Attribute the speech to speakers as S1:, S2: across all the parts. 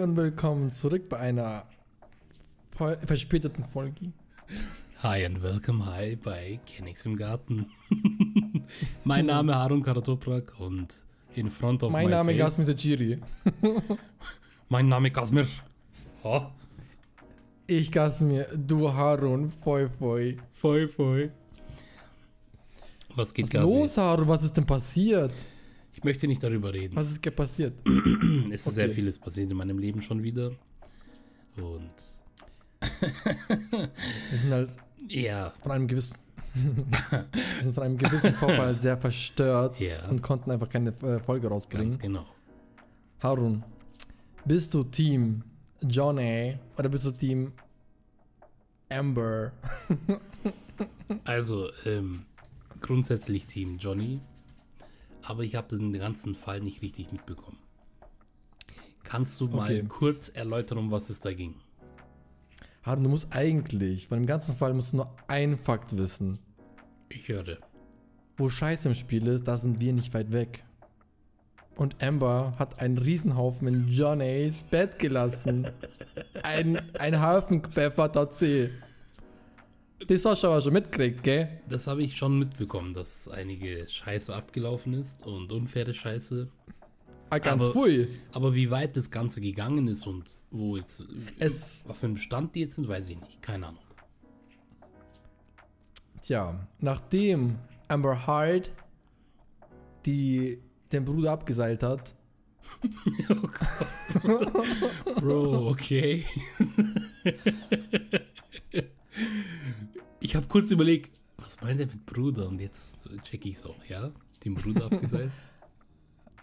S1: und willkommen zurück bei einer verspäteten Folge.
S2: Hi and welcome hi bei Kenix im Garten. mein Name Harun Karatoprak und in front of
S1: Mein
S2: my
S1: Name ist
S2: face.
S1: Gasmi Sechiri.
S2: Mein Name Kasmir. Oh,
S1: Ich Gasmi, du Harun, foi foi.
S2: voll, voll. Was geht
S1: Was los, Harun? Was ist denn passiert?
S2: Ich möchte nicht darüber reden.
S1: Was ist passiert?
S2: Es ist sehr
S1: Okay.
S2: vieles passiert in meinem Leben schon wieder. Und
S1: Wir sind halt
S2: ja,
S1: von einem gewissen wir sind von einem gewissen Vorfall sehr verstört
S2: Ja.
S1: und konnten einfach keine äh, Folge rausbringen.
S2: ganz genau.
S1: Harun, bist du Team Johnny oder bist du Team Amber?
S2: Also, ähm, grundsätzlich Team Johnny, aber ich habe den ganzen Fall nicht richtig mitbekommen. Kannst du mal
S1: Okay.
S2: kurz erläutern, um was es da ging?
S1: Harun, du musst eigentlich, von dem ganzen Fall musst du nur einen Fakt wissen.
S2: Ich höre.
S1: Wo Scheiße im Spiel ist, da sind wir nicht weit weg. Und Amber hat einen Riesenhaufen in Johnnys Bett gelassen. ein, ein Haufen gepfeffert C. Das hast du aber schon mitgekriegt, gell?
S2: Das habe ich schon mitbekommen, dass einige Scheiße abgelaufen ist und unfaire Scheiße.
S1: Ah, ganz
S2: Aber-
S1: pfui.
S2: Aber wie weit das Ganze gegangen ist und wo jetzt,
S1: Es-
S2: auf welchem Stand die jetzt sind, weiß ich nicht. Keine Ahnung.
S1: Tja, nachdem Amber Hart die den Bruder abgeseilt hat,
S2: Bro, okay. ich habe kurz überlegt, was meint er mit Bruder? Und jetzt check ich's auch, ja? Den Bruder abgeseilt?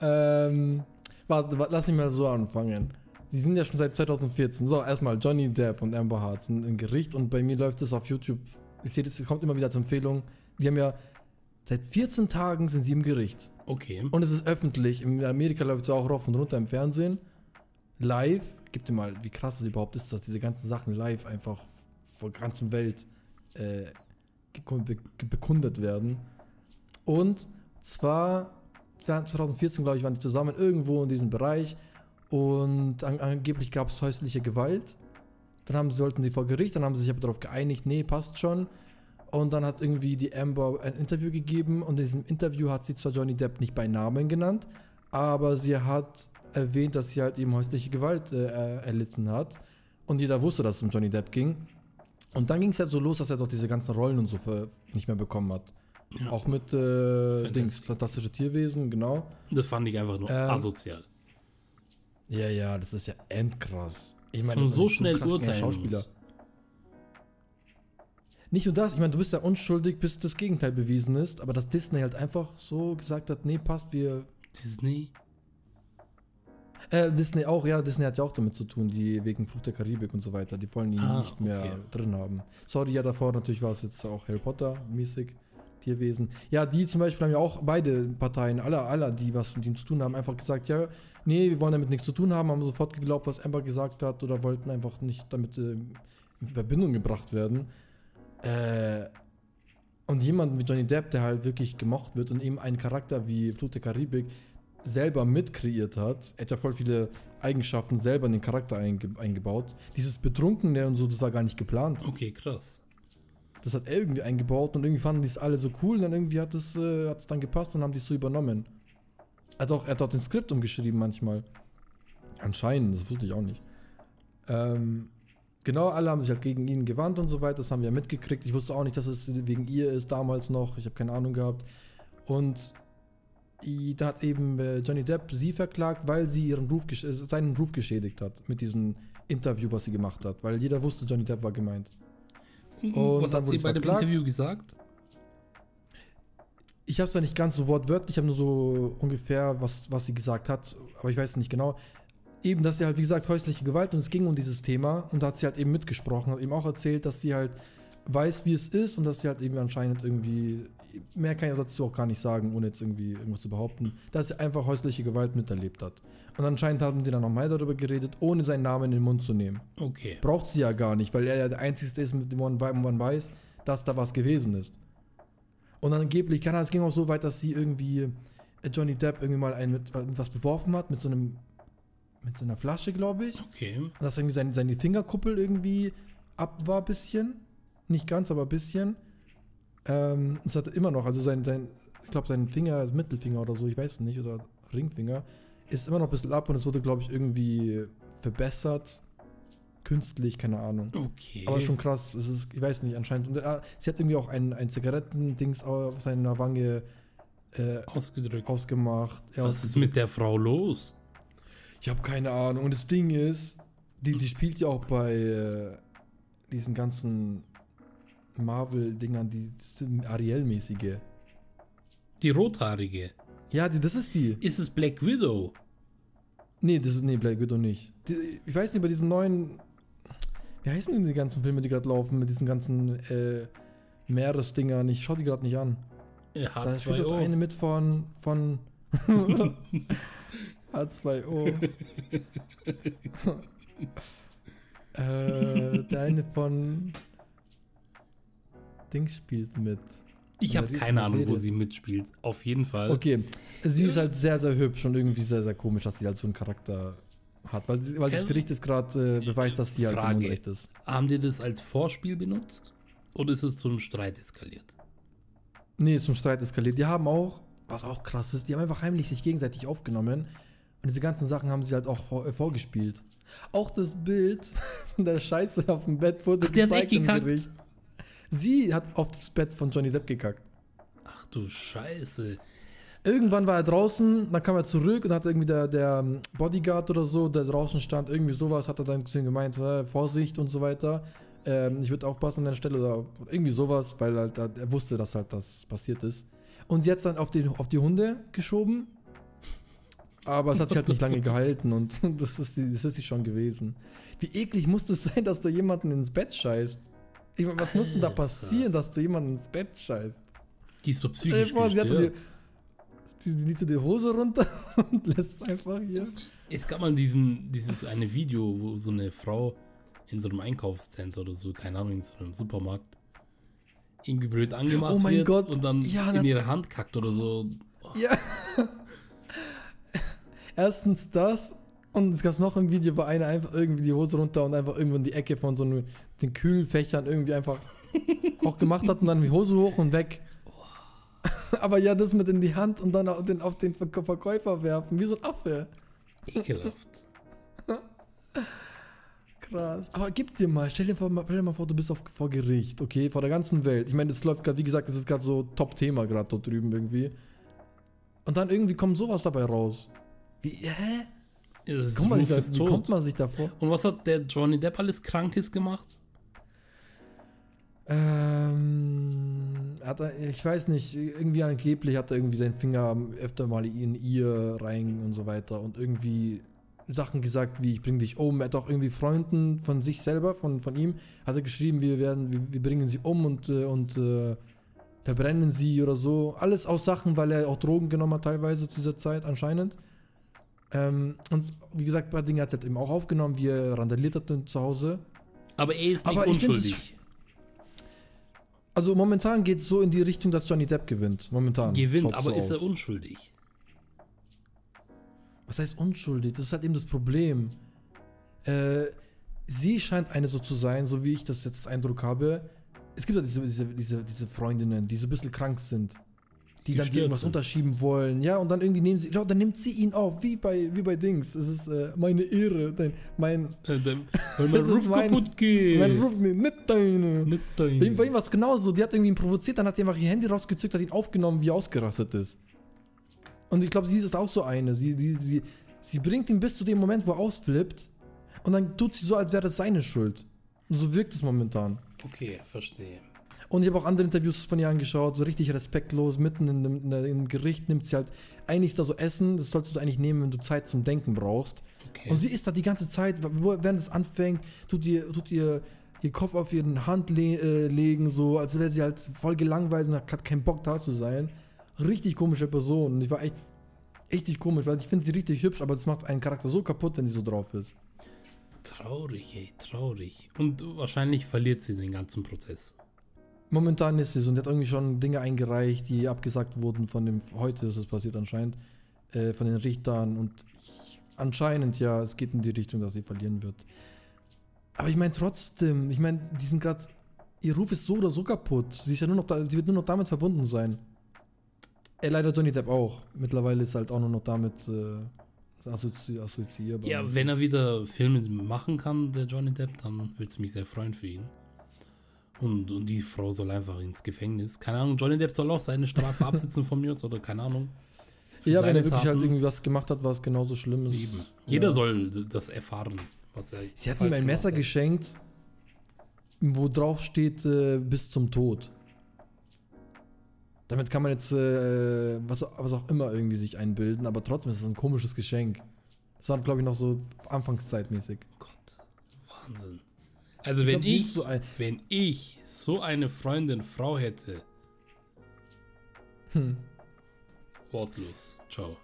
S1: Ähm, warte, warte, lass mich mal so anfangen. Sie sind ja schon seit 2014. So, erstmal Johnny Depp und Amber Hart sind im Gericht und bei mir läuft es auf YouTube. Ich sehe, das kommt immer wieder zur Empfehlung. Die haben ja seit 14 Tagen sind sie im Gericht.
S2: Okay.
S1: Und es ist öffentlich. In Amerika läuft es auch rauf und runter im Fernsehen. Live. Gib dir mal, wie krass es überhaupt ist, dass diese ganzen Sachen live einfach vor der ganzen Welt äh, bekundet werden. Und zwar, ja, 2014, glaube ich, waren die zusammen irgendwo in diesem Bereich. Und an, angeblich gab es häusliche Gewalt. Dann haben, sollten sie vor Gericht, dann haben sie sich aber darauf geeinigt, nee, passt schon. Und dann hat irgendwie die Amber ein Interview gegeben und in diesem Interview hat sie zwar Johnny Depp nicht bei Namen genannt, aber sie hat erwähnt, dass sie halt eben häusliche Gewalt äh, erlitten hat. Und jeder wusste, dass es um Johnny Depp ging. Und dann ging es halt so los, dass er doch diese ganzen Rollen und so für, nicht mehr bekommen hat.
S2: Ja.
S1: Auch mit äh. Dings, fantastische Tierwesen, genau.
S2: Das fand ich einfach nur
S1: Ähm,
S2: asozial.
S1: Ja, ja, das ist ja endkrass. Ich meine, das
S2: so
S1: ist
S2: schnell
S1: krass,
S2: urteilen
S1: Schauspieler.
S2: muss.
S1: Nicht nur das, ich meine, du bist ja unschuldig, bis das Gegenteil bewiesen ist, aber dass Disney halt einfach so gesagt hat, nee, passt, wir.
S2: Disney?
S1: Äh, Disney auch, ja, Disney hat ja auch damit zu tun, die wegen Fluch der Karibik und so weiter, die wollen ihn
S2: Ah,
S1: nicht mehr
S2: okay.
S1: drin haben. Sorry, ja, davor natürlich war es jetzt auch Harry Potter-mäßig, Tierwesen. Ja, die zum Beispiel haben ja auch beide Parteien, alle, alle, die was mit ihm zu tun haben, einfach gesagt, ja, nee, wir wollen damit nichts zu tun haben, haben sofort geglaubt, was Amber gesagt hat oder wollten einfach nicht damit äh, in Verbindung gebracht werden. Äh, und jemand wie Johnny Depp, der halt wirklich gemocht wird und eben einen Charakter wie Flut der Karibik selber mitkreiert hat, er hat ja voll viele Eigenschaften selber in den Charakter einge eingebaut. Dieses Betrunkene und so, das war gar nicht geplant.
S2: Okay, krass.
S1: Das hat er irgendwie eingebaut und irgendwie fanden die es alle so cool und dann irgendwie hat es äh, hat's dann gepasst und haben die es so übernommen. Er hat auch, er hat auch den Skript umgeschrieben manchmal. Anscheinend, das wusste ich auch nicht. Ähm, genau, alle haben sich halt gegen ihn gewandt und so weiter, das haben wir ja mitgekriegt. Ich wusste auch nicht, dass es wegen ihr ist damals noch, ich habe keine Ahnung gehabt. Und dann hat eben äh, Johnny Depp sie verklagt, weil sie ihren Ruf, äh, seinen Ruf geschädigt hat mit diesem Interview, was sie gemacht hat. Weil jeder wusste, Johnny Depp war gemeint. Und
S2: was
S1: dann
S2: hat
S1: wurde
S2: sie bei dem
S1: verklagt.
S2: Interview gesagt?
S1: Ich habe es ja nicht ganz so wortwörtlich, ich habe nur so ungefähr, was, was sie gesagt hat, aber ich weiß nicht genau. Eben, dass sie halt, wie gesagt, häusliche Gewalt und es ging um dieses Thema und da hat sie halt eben mitgesprochen, hat eben auch erzählt, dass sie halt weiß, wie es ist und dass sie halt eben anscheinend irgendwie, mehr kann ich dazu auch gar nicht sagen, ohne jetzt irgendwie irgendwas zu behaupten, dass sie einfach häusliche Gewalt miterlebt hat. Und anscheinend haben die dann nochmal darüber geredet, ohne seinen Namen in den Mund zu nehmen.
S2: Okay.
S1: Braucht sie ja gar nicht, weil er ja der Einzige ist, mit dem man, man weiß, dass da was gewesen ist. Und angeblich, Ahnung, es ging auch so weit, dass sie irgendwie äh, Johnny Depp irgendwie mal einen mit, mit was beworfen hat, mit so einem mit so einer Flasche, glaube ich.
S2: Okay.
S1: Und dass irgendwie seine, seine Fingerkuppel irgendwie ab war, bisschen. Nicht ganz, aber ein bisschen. Ähm, es hat immer noch, also sein, sein ich glaube, sein Finger, Mittelfinger oder so, ich weiß nicht, oder Ringfinger, ist immer noch ein bisschen ab und es wurde, glaube ich, irgendwie verbessert. Künstlich, keine Ahnung.
S2: Okay.
S1: Aber schon krass, es ist, ich weiß nicht, anscheinend. Und, äh, sie hat irgendwie auch ein, ein Zigarettendings auf seiner Wange äh,
S2: ausgedrückt.
S1: ausgemacht. Ja,
S2: Was ist mit der Frau los?
S1: Ich habe keine Ahnung. Und das Ding ist, die, die spielt ja auch bei äh, diesen ganzen Marvel-Dingern, die, Ariel-mäßige.
S2: Die rothaarige.
S1: Ja, die, das ist die.
S2: Ist es Black Widow?
S1: Nee, das ist, nee, Black Widow nicht. Die, ich weiß nicht, bei diesen neuen, wie heißen denn die ganzen Filme, die gerade laufen, mit diesen ganzen äh, Meeresdingern? Ich schau die gerade nicht an.
S2: Ja,
S1: Da spielt dort eine
S2: H2O.
S1: mit von, von H2O. äh, der eine von Ding spielt mit.
S2: Ich habe
S1: Eine
S2: keine Ahnung, wo
S1: Serie.
S2: sie mitspielt. Auf jeden Fall.
S1: Okay, sie ist halt sehr, sehr hübsch und irgendwie sehr, sehr komisch, dass sie halt so einen Charakter hat. Weil, weil das Gericht ist gerade äh, beweist, dass sie halt im. Unrecht ist.
S2: Haben die das als Vorspiel benutzt? Oder ist es zu einem Streit eskaliert?
S1: Nee, zum Streit eskaliert. Die haben auch, was auch krass ist, die haben einfach heimlich sich gegenseitig aufgenommen. Und diese ganzen Sachen haben sie halt auch vor, äh, vorgespielt. Auch das Bild von der Scheiße auf dem Bett wurde
S2: Ach, der echt
S1: im? Gericht. Sie hat auf das Bett von Johnny Depp gekackt.
S2: Ach du Scheiße.
S1: Irgendwann war er draußen, dann kam er zurück und hat irgendwie der, der ähm, Bodyguard oder so, der draußen stand, irgendwie sowas, hat er dann zu ihm gemeint, äh, Vorsicht und so weiter. Ähm, ich würde aufpassen an der Stelle oder irgendwie sowas, weil halt, er er wusste, dass halt das passiert ist. Und sie hat es dann auf, den, auf die Hunde geschoben. Aber es hat sich halt nicht lange gehalten und das ist, die- das ist sie schon gewesen. Wie eklig muss es sein, dass du jemanden ins Bett scheißt? Ich meine, was muss denn da
S2: Alter.
S1: passieren, dass du jemanden ins Bett scheißt?
S2: Die ist doch
S1: dir
S2: psychisch
S1: vor, sie hat so die, die, die so die Hose runter und lässt es einfach hier.
S2: Es gab mal diesen, dieses eine Video, wo so eine Frau in so einem Einkaufscenter oder so, keine Ahnung, in so einem Supermarkt, irgendwie blöd angemacht
S1: Oh mein
S2: wird
S1: Gott,
S2: und dann
S1: ja,
S2: in ihre Hand kackt oder so.
S1: Ja. Erstens das und es gab noch ein Video, wo einer einfach irgendwie die Hose runter und einfach irgendwo in die Ecke von so einem, den Kühlfächern irgendwie einfach auch gemacht hat und dann die Hose hoch und weg. Aber ja, das mit in die Hand und dann auf den, auf den Verk- Verkäufer werfen, wie so ein Affe.
S2: Ekelhaft.
S1: Krass. Aber gib dir mal, stell dir, vor, stell dir mal vor, du bist auf, vor Gericht, okay, vor der ganzen Welt. Ich meine, das läuft gerade, wie gesagt, das ist gerade so Top-Thema gerade dort drüben irgendwie. Und dann irgendwie kommt sowas dabei raus. Wie, hä?
S2: Ja, das ist
S1: Kommt man sich da, wie
S2: tot.
S1: kommt man sich da vor?
S2: Und was hat der Johnny Depp alles Krankes gemacht?
S1: Ähm, hat er, ich weiß nicht, irgendwie angeblich hat er irgendwie seinen Finger öfter mal in ihr rein und so weiter und irgendwie Sachen gesagt wie ich bring dich um. Er hat auch irgendwie Freunden von sich selber, von, von ihm, hat er geschrieben, wir werden, wir, wir bringen sie um und, äh, und äh, verbrennen sie oder so. Alles aus Sachen, weil er auch Drogen genommen hat teilweise zu dieser Zeit anscheinend. Ähm, und wie gesagt, ein paar Dinge hat er eben auch aufgenommen, wie er randaliert hat zu Hause.
S2: Aber er ist nicht
S1: Aber
S2: unschuldig.
S1: Also momentan geht es so in die Richtung, dass Johnny Depp gewinnt. Momentan.
S2: Gewinnt, aber
S1: so
S2: ist er unschuldig?
S1: Was heißt unschuldig? Das ist halt eben das Problem. Äh, sie scheint eine so zu sein, so wie ich das jetzt Eindruck habe. Es gibt ja diese, diese, diese, diese Freundinnen, die so ein bisschen krank sind. Die dann
S2: Gestört
S1: dir irgendwas
S2: sind.
S1: unterschieben wollen. Ja, und dann irgendwie nehmen sie, schau, dann nimmt sie ihn auf, wie bei, wie bei Dings. Es ist äh, meine Ehre, dein, mein,
S2: Äh, dann- Weil mein Ruf
S1: mein-
S2: kaputt geht.
S1: mein Ruf, nee, nicht deine.
S2: Nicht
S1: Bei ihm,
S2: dein.
S1: bei ihm war es genauso. Die hat irgendwie ihn provoziert, dann hat sie einfach ihr Handy rausgezückt, hat ihn aufgenommen, wie er ausgerastet ist. Und ich glaube, sie ist auch so eine. Sie, sie, sie, sie bringt ihn bis zu dem Moment, wo er ausflippt. Und dann tut sie so, als wäre das seine Schuld. Und so wirkt es momentan.
S2: Okay, verstehe.
S1: Und ich habe auch andere Interviews von ihr angeschaut, so richtig respektlos, mitten in dem, in dem Gericht nimmt sie halt eigentlich da so Essen, das solltest du eigentlich nehmen, wenn du Zeit zum Denken brauchst.
S2: Okay.
S1: Und sie ist da die ganze Zeit, während es anfängt, tut ihr, tut ihr ihr Kopf auf ihren Hand le äh, legen, so, als wäre sie halt voll gelangweilt und hat keinen Bock da zu sein. Richtig komische Person. Und ich war echt richtig komisch, weil ich finde sie richtig hübsch, aber das macht einen Charakter so kaputt, wenn sie so drauf ist.
S2: Traurig, ey, traurig. Und wahrscheinlich verliert sie den ganzen Prozess.
S1: Momentan ist so und sie hat irgendwie schon Dinge eingereicht, die abgesagt wurden von dem, heute ist es passiert anscheinend, äh, von den Richtern und ich anscheinend ja, es geht in die Richtung, dass sie verlieren wird. Aber ich meine trotzdem, ich meine, die sind gerade, ihr Ruf ist so oder so kaputt. Sie ist ja nur noch da, sie wird nur noch damit verbunden sein. Äh, leider Johnny Depp auch. Mittlerweile ist halt auch nur noch damit äh, assozi assoziierbar.
S2: Ja, wenn er wieder Filme machen kann, der Johnny Depp, dann würde es mich sehr freuen für ihn. Und, und die Frau soll einfach ins Gefängnis. Keine Ahnung, Johnny Depp soll auch seine Strafe absitzen von mir aus oder keine Ahnung.
S1: Ja, wenn er wirklich halt
S2: Taten.
S1: irgendwie was gemacht hat, was genauso schlimm ist.
S2: Eben. Jeder
S1: Ja.
S2: soll das erfahren, was er.
S1: Sie hat ihm ein Messer
S2: hat.
S1: geschenkt, wo drauf steht, äh, bis zum Tod. Damit kann man jetzt äh, was, was auch immer irgendwie sich einbilden, aber trotzdem ist es ein komisches Geschenk. Das war, glaube ich, noch so anfangszeitmäßig.
S2: Gott, Wahnsinn. Also
S1: Ich
S2: wenn
S1: glaub,
S2: ich,
S1: so ein-
S2: wenn ich so eine Freundin, Frau hätte,
S1: Hm.
S2: wortlos. Ciao.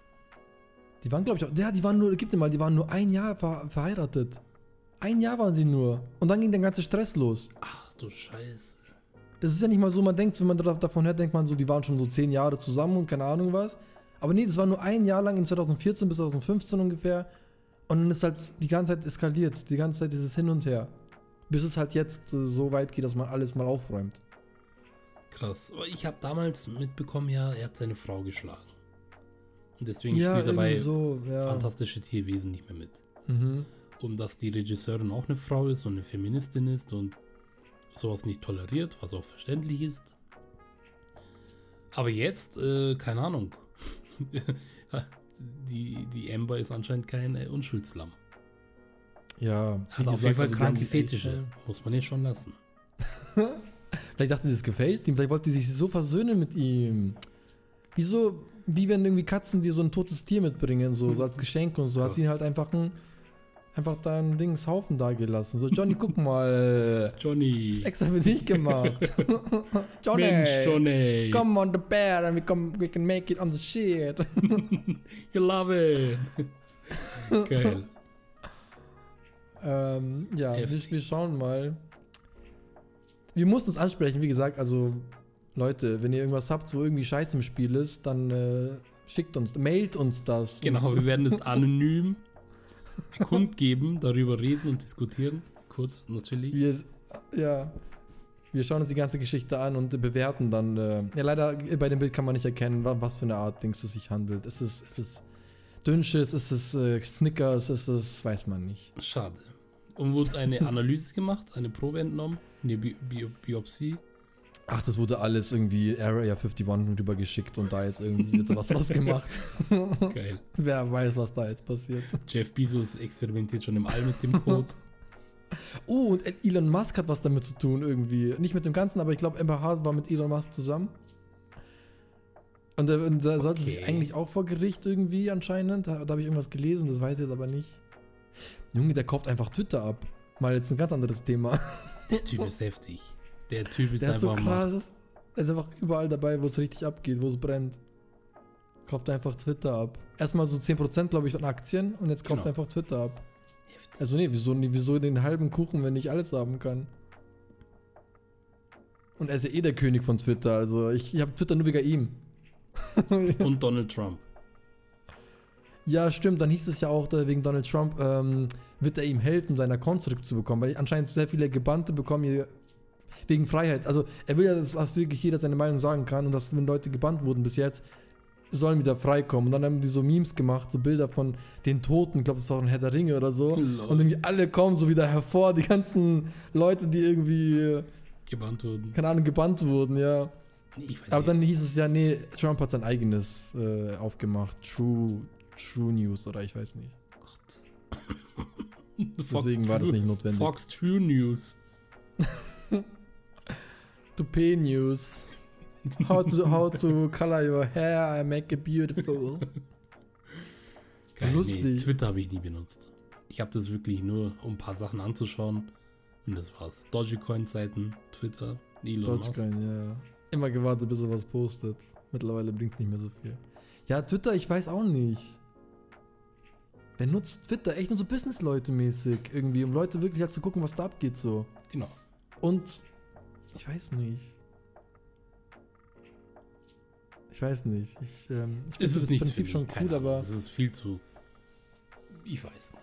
S1: Die waren, glaube ich, auch, ja, die waren nur, gib mir mal, die waren nur ein Jahr ver verheiratet. Ein Jahr waren sie nur. Und dann ging der ganze Stress los.
S2: Ach du Scheiße.
S1: Das ist ja nicht mal so, man denkt, wenn man da- davon hört, denkt man so, die waren schon so zehn Jahre zusammen und keine Ahnung was. Aber nee, das war nur ein Jahr lang, in 2014 bis 2015 ungefähr. Und dann ist halt die ganze Zeit eskaliert, die ganze Zeit dieses Hin und Her. Bis es halt jetzt äh, so weit geht, dass man alles mal aufräumt.
S2: Krass. Aber ich habe damals mitbekommen, ja, er hat seine Frau geschlagen. Und deswegen
S1: ja,
S2: spielt er bei
S1: irgendwie so, ja.
S2: Fantastische Tierwesen nicht mehr mit.
S1: Mhm.
S2: Und dass die Regisseurin auch eine Frau ist und eine Feministin ist und sowas nicht toleriert, was auch verständlich ist. Aber jetzt, äh, keine Ahnung. die, die Amber ist anscheinend kein äh, Unschuldslamm.
S1: Ja,
S2: Hat auf jeden Fall
S1: also
S2: kranke
S1: echt
S2: Fetische.
S1: schnell-
S2: Muss man ihr schon lassen.
S1: Vielleicht dachte sie, es gefällt ihm, vielleicht wollte sie sich so versöhnen mit ihm. Wieso, wie wenn irgendwie Katzen dir so ein totes Tier mitbringen, so, so als Geschenk und so, hat sie
S2: Gott.
S1: halt einfach ein, einfach da ein Dings Haufen da gelassen. So, Johnny, guck mal,
S2: Johnny.
S1: ist extra für dich gemacht. Johnny,
S2: Mensch, Johnny.
S1: come on the bed and we, come, we can make it on the shit.
S2: You love it. Geil.
S1: Ähm, ja, wir, wir schauen mal. Wir mussten es ansprechen, wie gesagt, also Leute, wenn ihr irgendwas habt, wo irgendwie Scheiß im Spiel ist, dann äh, schickt uns, mailt uns das.
S2: Genau, wir werden es anonym kundgeben, darüber reden und diskutieren. Kurz natürlich.
S1: Wir, ja, wir schauen uns die ganze Geschichte an und bewerten dann. Äh, ja, leider äh, bei dem Bild kann man nicht erkennen, wa- was für eine Art Dings es sich handelt. Ist es, ist es Dünnschiss, ist es äh, Snickers, ist es, weiß man nicht.
S2: Schade. Und wurde eine Analyse gemacht, eine Probe entnommen, eine Bi Bi Biopsie.
S1: Ach, das wurde alles irgendwie Area 51 rüber geschickt und da jetzt irgendwie wird da was draus gemacht.
S2: Geil.
S1: Wer weiß, was da jetzt passiert.
S2: Jeff Bezos experimentiert schon im All mit dem Code.
S1: Oh, und Elon Musk hat was damit zu tun irgendwie. Nicht mit dem Ganzen, aber ich glaube, Amber Hart war mit Elon Musk zusammen. Und da, und da sollte sich
S2: Okay.
S1: eigentlich auch vor Gericht irgendwie anscheinend. Da, da habe ich irgendwas gelesen, das weiß ich jetzt aber nicht. Junge, der kauft einfach Twitter ab. Mal jetzt ein ganz anderes Thema.
S2: Der Typ ist heftig. Der Typ ist
S1: Der ist so
S2: einfach
S1: krass. Er ist einfach überall dabei, wo es richtig abgeht, wo es brennt. Kauft einfach Twitter ab. Erstmal so 10% glaube ich von Aktien und jetzt kauft
S2: Genau.
S1: er einfach Twitter ab.
S2: Heftig.
S1: Also nee, wieso, wieso den halben Kuchen, wenn ich alles haben kann? Und er ist ja eh der König von Twitter, also ich, ich habe Twitter nur wegen ihm.
S2: Und Donald Trump.
S1: Ja, stimmt, dann hieß es ja auch, wegen Donald Trump ähm, wird er ihm helfen, seinen Account zurückzubekommen, weil anscheinend sehr viele Gebannte bekommen hier wegen Freiheit. Also er will ja, dass, dass wirklich jeder seine Meinung sagen kann und dass, wenn Leute gebannt wurden bis jetzt, sollen wieder freikommen. Und dann haben die so Memes gemacht, so Bilder von den Toten, ich glaube, das ist auch ein Herr der Ringe oder so.
S2: Lol.
S1: Und irgendwie alle kommen so wieder hervor, die ganzen Leute, die irgendwie,
S2: Gebannt wurden.
S1: keine Ahnung, gebannt wurden, ja.
S2: Ich weiß
S1: Aber
S2: nicht.
S1: dann hieß es ja, nee, Trump hat sein eigenes äh, aufgemacht. True, True News oder ich weiß nicht. Deswegen war das nicht notwendig.
S2: Fox True News.
S1: Toupee News. How to, how to color your hair and make it beautiful.
S2: Geil,
S1: Lustig.
S2: Nee, Twitter habe ich nie benutzt. Ich habe das wirklich nur, um ein paar Sachen anzuschauen. Und das war's. Dogecoin-Seiten, Twitter, Elon Musk.
S1: Dogecoin, ja. Immer gewartet, bis er was postet. Mittlerweile bringt nicht mehr so viel. Ja, Twitter, ich weiß auch nicht. Wer nutzt Twitter? Echt nur so Business-Leute mäßig irgendwie, um Leute wirklich halt zu gucken, was da abgeht so.
S2: Genau.
S1: Und ich weiß nicht. Ich weiß nicht. Ich, ähm, ich
S2: Es ist nichts für
S1: Prinzip schon cool,
S2: Ahnung.
S1: aber
S2: Es ist viel zu Ich weiß nicht.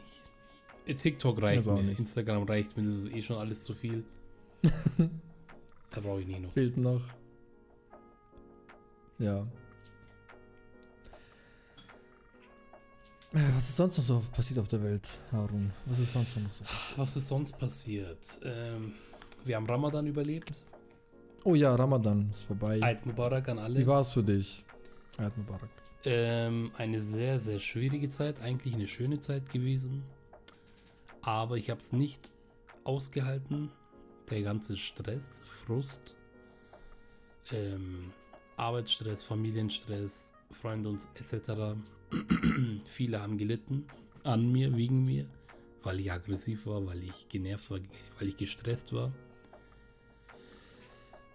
S2: Äh, TikTok reicht
S1: Das
S2: mir,
S1: nicht.
S2: Instagram reicht mir, das ist eh schon alles zu viel. da brauche ich nie noch.
S1: Fehlt noch. Ja. Was ist sonst noch so passiert auf der Welt, Harun? Was ist sonst noch so?
S2: Was ist sonst passiert? Ähm, wir haben Ramadan überlebt.
S1: Oh ja, Ramadan ist vorbei.
S2: Eid Mubarak an alle.
S1: Wie war es für dich? Eid Mubarak.
S2: Ähm, eine sehr, sehr schwierige Zeit, eigentlich eine schöne Zeit gewesen. Aber ich habe es nicht ausgehalten. Der ganze Stress, Frust, ähm, Arbeitsstress, Familienstress, Freunde und etc. Viele haben gelitten an mir, wegen mir, weil ich aggressiv war, weil ich genervt war, weil ich gestresst war.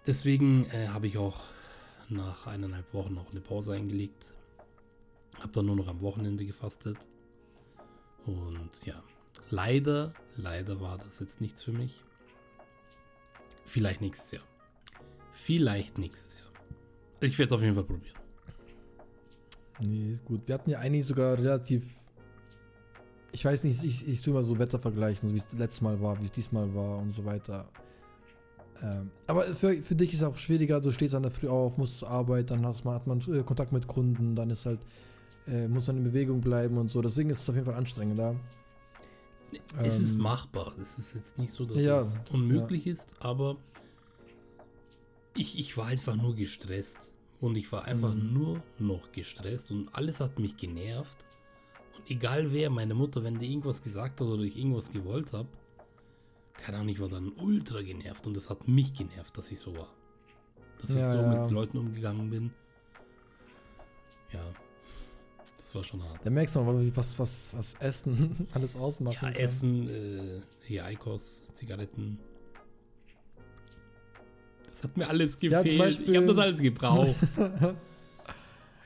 S2: Deswegen äh, habe ich auch nach eineinhalb Wochen noch eine Pause eingelegt. Habe dann nur noch am Wochenende gefastet. Und ja, leider, leider war das jetzt nichts für mich. Vielleicht nächstes Jahr. Vielleicht nächstes Jahr. Ich werde es auf jeden Fall probieren.
S1: Nee, ist gut. Wir hatten ja eigentlich sogar relativ. Ich weiß nicht, ich, ich tue mal so Wetter vergleichen, so wie es letztes Mal war, wie es diesmal war und so weiter. Ähm, aber für, für dich ist es auch schwieriger, du stehst an der Früh auf, musst zur Arbeit, dann hast man, hat man äh, Kontakt mit Kunden, dann ist halt, äh, muss man in Bewegung bleiben und so. Deswegen ist es auf jeden Fall anstrengender.
S2: es ist
S1: Ähm,
S2: machbar. Es ist jetzt nicht so, dass
S1: Ja,
S2: es unmöglich ist, aber ich, ich war einfach nur gestresst. Und ich war einfach
S1: Mhm.
S2: nur noch gestresst und alles hat mich genervt. Und egal wer, meine Mutter, wenn die irgendwas gesagt hat oder ich irgendwas gewollt habe, keine Ahnung, ich war dann ultra genervt und das hat mich genervt, dass ich so war. Dass ich
S1: Ja,
S2: so
S1: ja.
S2: mit Leuten umgegangen bin. Ja, das war schon hart.
S1: Da merkst du mal, was, was, was Essen alles ausmachen
S2: Ja,
S1: kann.
S2: Essen, äh, hier Eikos, Zigaretten. Das hat mir alles
S1: Ja,
S2: gefehlt.
S1: Beispiel-
S2: ich habe das alles gebraucht.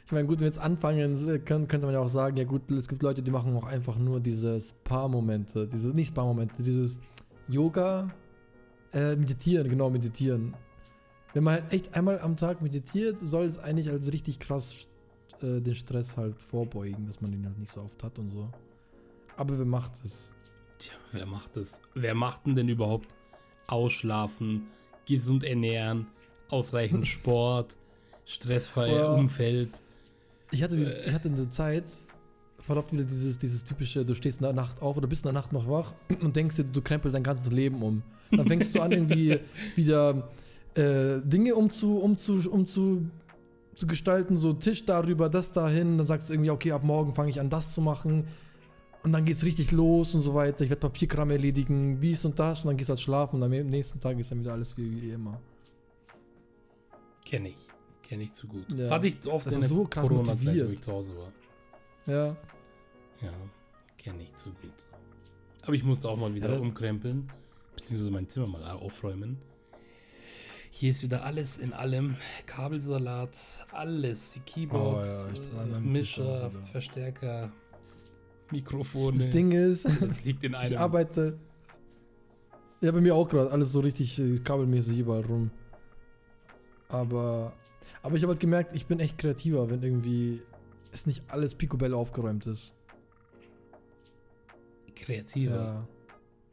S1: Ich meine, gut, wenn wir jetzt anfangen, können, könnte man ja auch sagen, ja gut, es gibt Leute, die machen auch einfach nur diese Spa-Momente, diese, nicht Spa-Momente, dieses Yoga, äh, meditieren, genau, meditieren. Wenn man halt echt einmal am Tag meditiert, soll es eigentlich als richtig krass äh, den Stress halt vorbeugen, dass man den halt nicht so oft hat und so. Aber wer macht es?
S2: Tja, wer macht das? Wer macht denn, denn überhaupt ausschlafen, gesund ernähren, ausreichend Sport, stressfreies
S1: Boah.
S2: Umfeld?
S1: Ich hatte,
S2: Äh.
S1: ich hatte in der Zeit voll oft wieder dieses, dieses typische, du stehst in der Nacht auf oder bist in der Nacht noch wach und denkst dir, du krempelst dein ganzes Leben um. Dann fängst du an, irgendwie wieder äh, Dinge umzu, umzu, umzu, zu gestalten, so Tisch darüber, das dahin. Dann sagst du irgendwie, okay, ab morgen fange ich an, das zu machen. Und dann geht's richtig los und so weiter. Ich werde Papierkram erledigen, dies und das. Und dann gehst du halt schlafen und am nächsten Tag ist dann wieder alles wie, wie immer.
S2: Kenne ich. Kenne ich zu gut.
S1: Ja.
S2: Hatte ich oft
S1: Das
S2: in
S1: war
S2: der
S1: so
S2: Corona-Zeit, wo ich zu Hause war.
S1: Ja.
S2: Ja, kenne ich zu gut. Aber ich musste auch mal wieder
S1: Ja,
S2: umkrempeln, beziehungsweise mein Zimmer mal aufräumen. Hier ist wieder alles in allem. Kabelsalat, alles. Die Keyboards,
S1: Oh ja,
S2: äh, Mischer. Verstärker, Mikrofone.
S1: Das Ding ist,
S2: das liegt in einem.
S1: Ich arbeite. Ja, bei mir auch gerade. Alles so richtig äh, kabelmäßig überall rum. Aber. Aber ich habe halt gemerkt, ich bin echt kreativer, wenn irgendwie es nicht alles picobello aufgeräumt ist.
S2: Kreativer.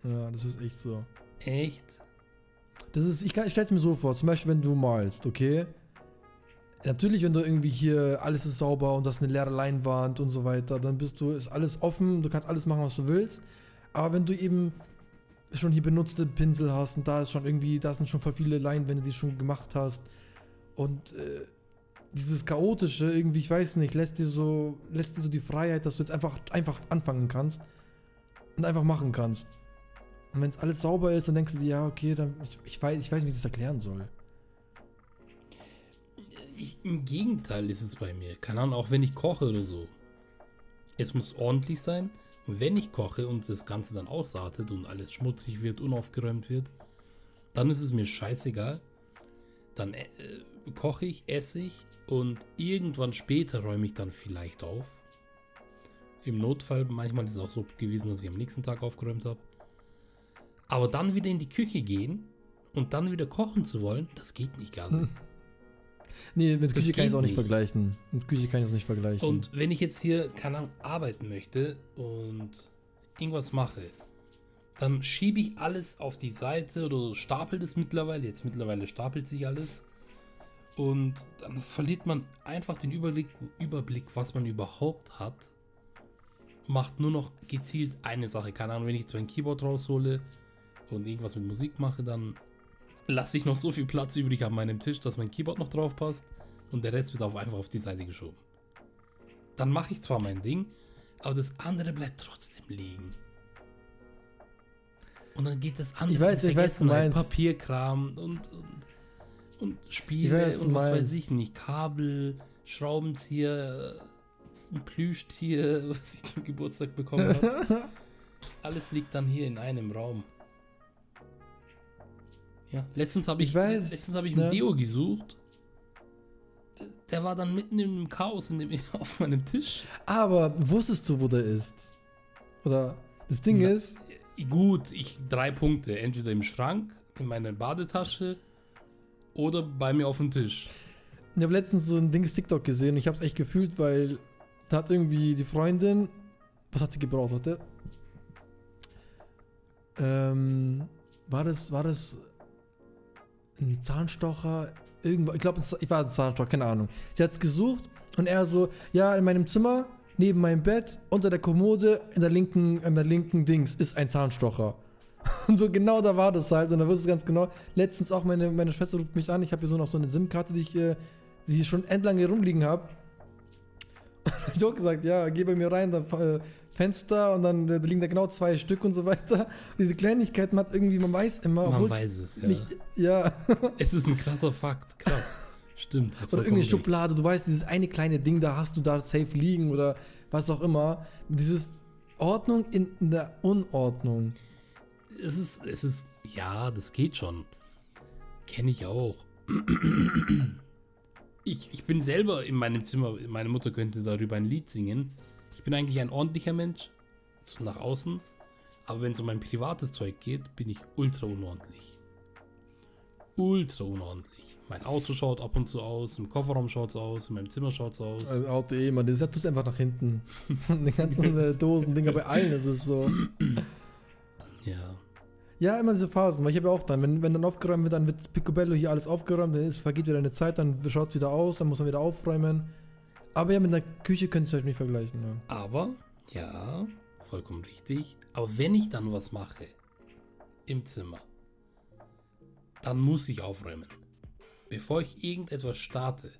S1: Ja. Ja, das ist echt so.
S2: Echt?
S1: Das ist, ich, ich stelle es mir so vor, zum Beispiel, wenn du malst, okay? Natürlich, wenn du irgendwie hier, alles ist sauber und das ist eine leere Leinwand und so weiter, dann bist du, ist alles offen, du kannst alles machen, was du willst. Aber wenn du eben schon hier benutzte Pinsel hast und da ist schon irgendwie, da sind schon voll viele Leinwände, die du schon gemacht hast und äh, dieses chaotische irgendwie, ich weiß nicht, lässt dir so, lässt dir so die Freiheit, dass du jetzt einfach, einfach anfangen kannst und einfach machen kannst. Und wenn es alles sauber ist, dann denkst du dir, ja, okay, dann ich, ich weiß, ich weiß nicht, wie ich das erklären soll.
S2: Ich, Im Gegenteil ist es bei mir. Keine Ahnung, auch wenn ich koche oder so. Es muss ordentlich sein. Und wenn ich koche und das Ganze dann ausartet und alles schmutzig wird, unaufgeräumt wird, dann ist es mir scheißegal. Dann äh, koche ich, esse ich und irgendwann später räume ich dann vielleicht auf. Im Notfall, manchmal ist es auch so gewesen, dass ich am nächsten Tag aufgeräumt habe. Aber dann wieder in die Küche gehen und dann wieder kochen zu wollen, das geht nicht, Gasi.
S1: Hm. Nee, mit
S2: Das
S1: Küche kann ich es auch nicht
S2: nicht.
S1: vergleichen. Mit Küche kann ich es nicht vergleichen.
S2: Und wenn ich jetzt hier, keine Ahnung, arbeiten möchte und irgendwas mache, dann schiebe ich alles auf die Seite oder stapelt es mittlerweile. Jetzt mittlerweile stapelt sich alles. Und dann verliert man einfach den Überblick, Überblick, was man überhaupt hat. Macht nur noch gezielt eine Sache. Keine Ahnung, wenn ich jetzt mein Keyboard raushole und irgendwas mit Musik mache, dann lasse ich noch so viel Platz übrig an meinem Tisch, dass mein Keyboard noch drauf passt. Und der Rest wird auf einfach auf die Seite geschoben. Dann mache ich zwar mein Ding, aber das andere bleibt trotzdem liegen. Und dann geht das andere
S1: Ich weiß, ich weiß, du meinst.
S2: Papierkram und, und, und Spiele
S1: weiß,
S2: und was weiß ich nicht, Kabel, Schraubenzieher, ein Plüschtier, was ich zum Geburtstag bekommen habe. Alles liegt dann hier in einem Raum. Ja, letztens habe ich,
S1: Ich weiß,
S2: letztens habe ich
S1: ne?
S2: einen Deo gesucht. Der war dann mitten im Chaos in dem, auf meinem Tisch.
S1: Aber wusstest du, wo der ist? Oder das Ding
S2: Na,
S1: ist,
S2: Gut, ich drei Punkte. Entweder im Schrank, in meiner Badetasche oder bei mir auf dem Tisch.
S1: ich habe letztens so ein Dings TikTok gesehen. Ich habe es echt gefühlt, weil da hat irgendwie die Freundin, was hat sie gebraucht? Warte. Ähm, war das, war das ein Zahnstocher? Irgendwo, ich glaube, ich war ein Zahnstocher, keine Ahnung. Sie hat es gesucht und er so, ja, in meinem Zimmer, neben meinem Bett, unter der Kommode, in der linken, in der linken Dings ist ein Zahnstocher. Und so genau da war das halt. Und da wusste es ganz genau. Letztens auch meine, meine Schwester ruft mich an. Ich habe hier so noch so eine SIM-Karte, die ich, äh, die ich schon endlang hier rumliegen habe. ich auch gesagt, ja, geh bei mir rein, dann äh, Fenster und dann äh, da liegen da genau zwei Stück und so weiter. Diese Kleinigkeiten hat irgendwie, man weiß immer,
S2: Man weiß es, ja.
S1: nicht, ja.
S2: Es ist ein krasser Fakt. Krass. Stimmt.
S1: Oder irgendeine
S2: recht.
S1: Schublade, du weißt, dieses eine kleine Ding, da hast du da safe liegen oder was auch immer. Dieses Ordnung in, in der Unordnung.
S2: Es ist, es ist, ja, das geht schon. Kenne ich auch. Ich, ich bin selber in meinem Zimmer, meine Mutter könnte darüber ein Lied singen. Ich bin eigentlich ein ordentlicher Mensch, so nach außen. Aber wenn es um mein privates Zeug geht, bin ich ultra unordentlich. Ultra unordentlich. Mein Auto schaut ab und zu aus, im Kofferraum schaut es aus, in meinem Zimmer schaut es aus.
S1: Also Auto eh, man, das tust einfach nach hinten. Die ganzen äh, Dosen, Dinger, bei allen ist es so.
S2: Ja.
S1: Ja, immer diese Phasen, weil ich habe ja auch dann, wenn, wenn dann aufgeräumt wird, dann wird Picobello hier alles aufgeräumt, dann ist, vergeht wieder eine Zeit, dann schaut es wieder aus, dann muss man wieder aufräumen. Aber ja, mit einer Küche könnt ihr es euch nicht vergleichen. Ja.
S2: Aber, ja, vollkommen richtig. Aber wenn ich dann was mache im Zimmer, dann muss ich aufräumen. Bevor ich irgendetwas starte,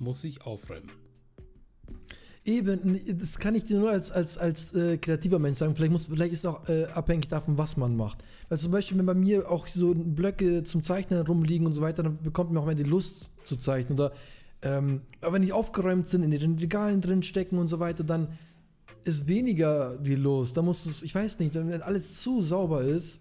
S2: muss ich aufräumen.
S1: Eben, das kann ich dir nur als, als, als äh, kreativer Mensch sagen. Vielleicht, muss, vielleicht ist es auch äh, abhängig davon, was man macht. Weil zum Beispiel, wenn bei mir auch so Blöcke zum Zeichnen rumliegen und so weiter, dann bekommt mir auch mehr die Lust zu zeichnen. Oder ähm, aber wenn die aufgeräumt sind, in den Regalen drin stecken und so weiter, dann ist weniger die Lust. Da muss es, ich weiß nicht, wenn alles zu sauber ist,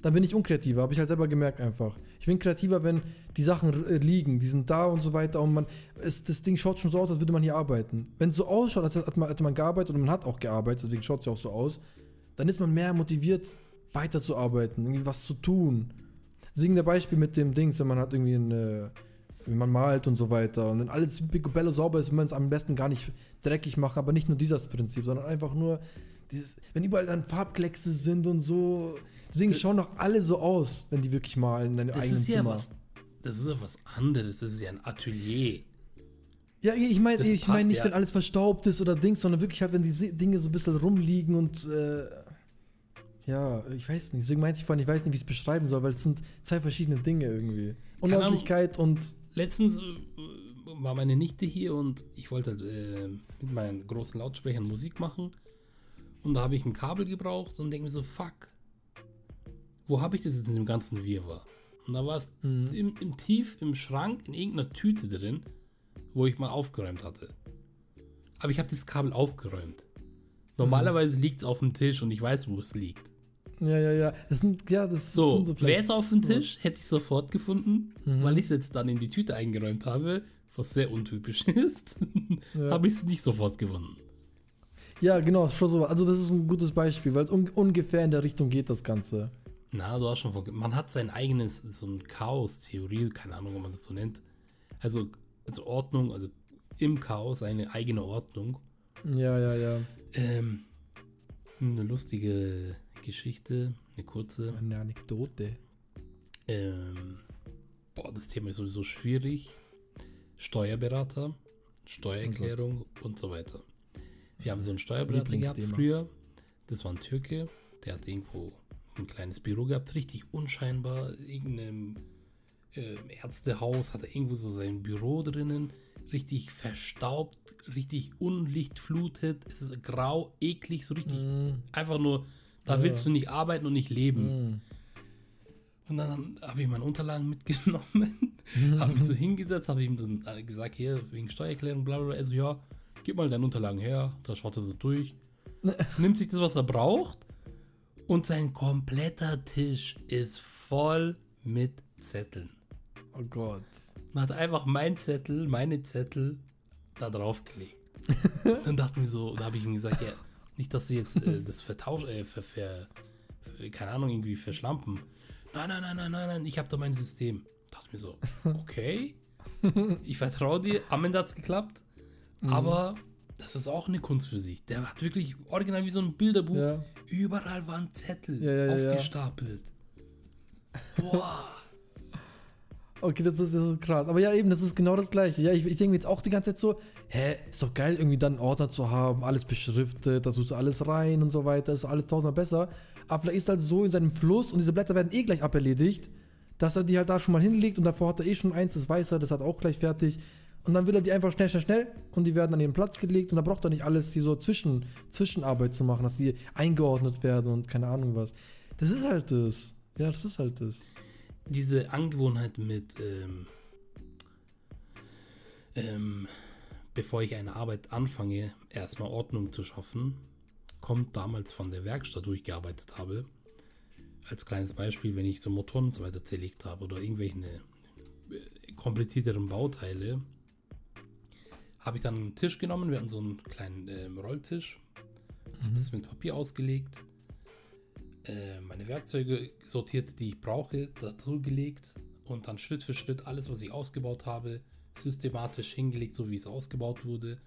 S1: dann bin ich unkreativer, habe ich halt selber gemerkt einfach. Ich bin kreativer, wenn die Sachen äh, liegen, die sind da und so weiter und man, es, das Ding schaut schon so aus, als würde man hier arbeiten. Wenn es so ausschaut, als hätte man, man gearbeitet und man hat auch gearbeitet, deswegen schaut es ja auch so aus, dann ist man mehr motiviert, weiterzuarbeiten, irgendwie was zu tun. Deswegen der Beispiel mit dem Dings, wenn man hat irgendwie eine, wenn man malt und so weiter und wenn alles picobello sauber ist, man es am besten gar nicht dreckig machen, aber nicht nur dieses Prinzip, sondern einfach nur dieses, wenn überall dann Farbkleckse sind und so. Deswegen schauen doch alle so aus, wenn die wirklich malen in deinem
S2: Das
S1: eigenen
S2: ist ja
S1: Zimmer.
S2: was. Das ist ja was anderes. Das ist ja ein Atelier.
S1: Ja, ich meine ich mein nicht,
S2: ja.
S1: wenn alles verstaubt ist oder Dings, sondern wirklich halt, wenn die Dinge so ein bisschen rumliegen und äh, ja, ich weiß nicht. Deswegen meinte ich vorhin, ich weiß nicht, wie ich es beschreiben soll, weil es sind zwei verschiedene Dinge irgendwie. Unordentlichkeit und
S2: Letztens äh, war meine Nichte hier und ich wollte äh, mit meinen großen Lautsprechern Musik machen. Und da habe ich ein Kabel gebraucht und denke mir so, fuck. Wo habe ich das jetzt in dem ganzen Wirrwarr? Und da war es
S1: Mhm.
S2: im, im Tief im Schrank in irgendeiner Tüte drin, wo ich mal aufgeräumt hatte. Aber ich habe das Kabel aufgeräumt. Normalerweise liegt es auf dem Tisch und ich weiß, wo es liegt.
S1: Ja, ja, ja. Das sind, ja, das
S2: So,
S1: sind so
S2: wäre es auf dem Tisch, hätte ich sofort gefunden,
S1: Mhm.
S2: weil ich es jetzt dann in die Tüte eingeräumt habe, was sehr untypisch ist,
S1: Ja.
S2: habe ich es nicht sofort gefunden.
S1: Ja, genau, schon so. Also das ist ein gutes Beispiel, weil es un ungefähr in der Richtung geht, das Ganze.
S2: Na, du hast schon vor, man hat sein eigenes, so ein Chaos-Theorie, keine Ahnung, ob man das so nennt, Also, also Ordnung, also im Chaos eine eigene Ordnung.
S1: Ja, ja, ja.
S2: Ähm, eine lustige Geschichte, eine kurze.
S1: Eine Anekdote.
S2: Ähm, boah, das Thema ist sowieso schwierig. Steuerberater, Steuererklärung und so weiter. Wir haben so einen Steuerberater gehabt früher. Das war ein Türke. Der hat irgendwo ein kleines Büro gehabt, richtig unscheinbar. Irgendeinem äh, Ärztehaus hat er irgendwo so sein Büro drinnen. Richtig verstaubt, richtig unlichtflutet. Es ist grau, eklig, so richtig
S1: Mm,
S2: einfach nur, da
S1: Ja.
S2: willst du nicht arbeiten und nicht leben.
S1: mm.
S2: Und dann habe ich meine Unterlagen mitgenommen, habe mich so hingesetzt, habe ihm dann gesagt, hier, wegen Steuererklärung, bla bla bla. Also ja, gib mal deine Unterlagen her. Da schaut er so durch, nimmt sich das, was er braucht und sein kompletter Tisch ist voll mit Zetteln.
S1: Oh Gott.
S2: Man hat einfach mein Zettel, meine Zettel da drauf gelegt. dann dachte ich mir so, da habe ich ihm gesagt, ja, nicht, dass sie jetzt äh, das vertauschen, äh, ver, ver, ver, keine Ahnung, irgendwie verschlampen. Nein, nein, nein, nein, nein, nein, ich habe da mein System. Dachte mir so, okay, ich vertraue dir, am Ende hat es geklappt, aber das ist auch eine Kunst für sich. Der hat wirklich original wie so ein Bilderbuch,
S1: Ja.
S2: überall waren Zettel
S1: ja, ja.
S2: aufgestapelt. Boah.
S1: Okay, das ist, das ist krass. Aber ja, eben, das ist genau das Gleiche. Ja, ich, ich denke mir jetzt auch die ganze Zeit so, hä, ist doch geil, irgendwie dann einen Ordner zu haben, alles beschriftet, da tust du alles rein und so weiter, ist alles tausendmal besser. Aber vielleicht ist halt so in seinem Fluss und diese Blätter werden eh gleich aberledigt, dass er die halt da schon mal hinlegt und davor hat er eh schon eins, das weiß er, das hat auch gleich fertig. Und dann will er die einfach schnell, schnell, schnell und die werden an ihren Platz gelegt und da braucht er nicht alles, die so Zwischen, Zwischenarbeit zu machen, dass die eingeordnet werden und keine Ahnung was. Das ist halt das. Ja, das ist halt das.
S2: diese Angewohnheit mit, ähm, ähm, bevor ich eine Arbeit anfange, erstmal Ordnung zu schaffen, kommt damals von der Werkstatt, wo ich gearbeitet habe. Als kleines Beispiel, wenn ich so Motoren und so weiter zerlegt habe oder irgendwelche äh, komplizierteren Bauteile, habe ich dann einen Tisch genommen. Wir hatten so einen kleinen ähm, Rolltisch, habe das mit Papier ausgelegt, äh, meine Werkzeuge sortiert, die ich brauche, dazu gelegt und dann Schritt für Schritt alles, was ich ausgebaut habe, systematisch hingelegt, so wie es ausgebaut wurde.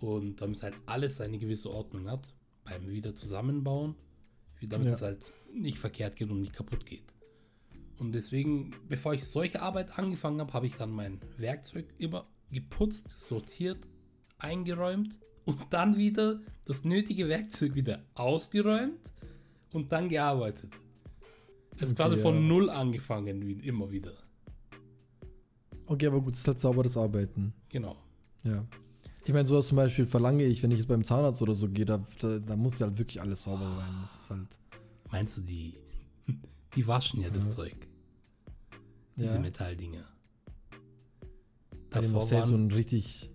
S2: Und damit halt alles seine gewisse Ordnung hat beim wieder zusammenbauen, wie damit
S1: Ja.
S2: es halt nicht verkehrt geht und nicht kaputt geht. Und deswegen, bevor ich solche Arbeit angefangen habe, habe ich dann mein Werkzeug immer geputzt, sortiert, eingeräumt und dann wieder das nötige Werkzeug wieder ausgeräumt und dann gearbeitet. Also
S1: Okay,
S2: quasi
S1: ja.
S2: von null angefangen, wie, immer wieder.
S1: Okay, aber gut, das ist halt sauberes Arbeiten.
S2: Genau.
S1: Ja. Ich meine, sowas zum Beispiel verlange ich, wenn ich jetzt beim Zahnarzt oder so gehe, da, da, da muss ja halt wirklich alles sauber sein. Das ist halt.
S2: Meinst du, die, die waschen ja das
S1: Ja.
S2: Zeug? Diese
S1: ja,
S2: Metalldinger. Davor
S1: selbst so ein richtig.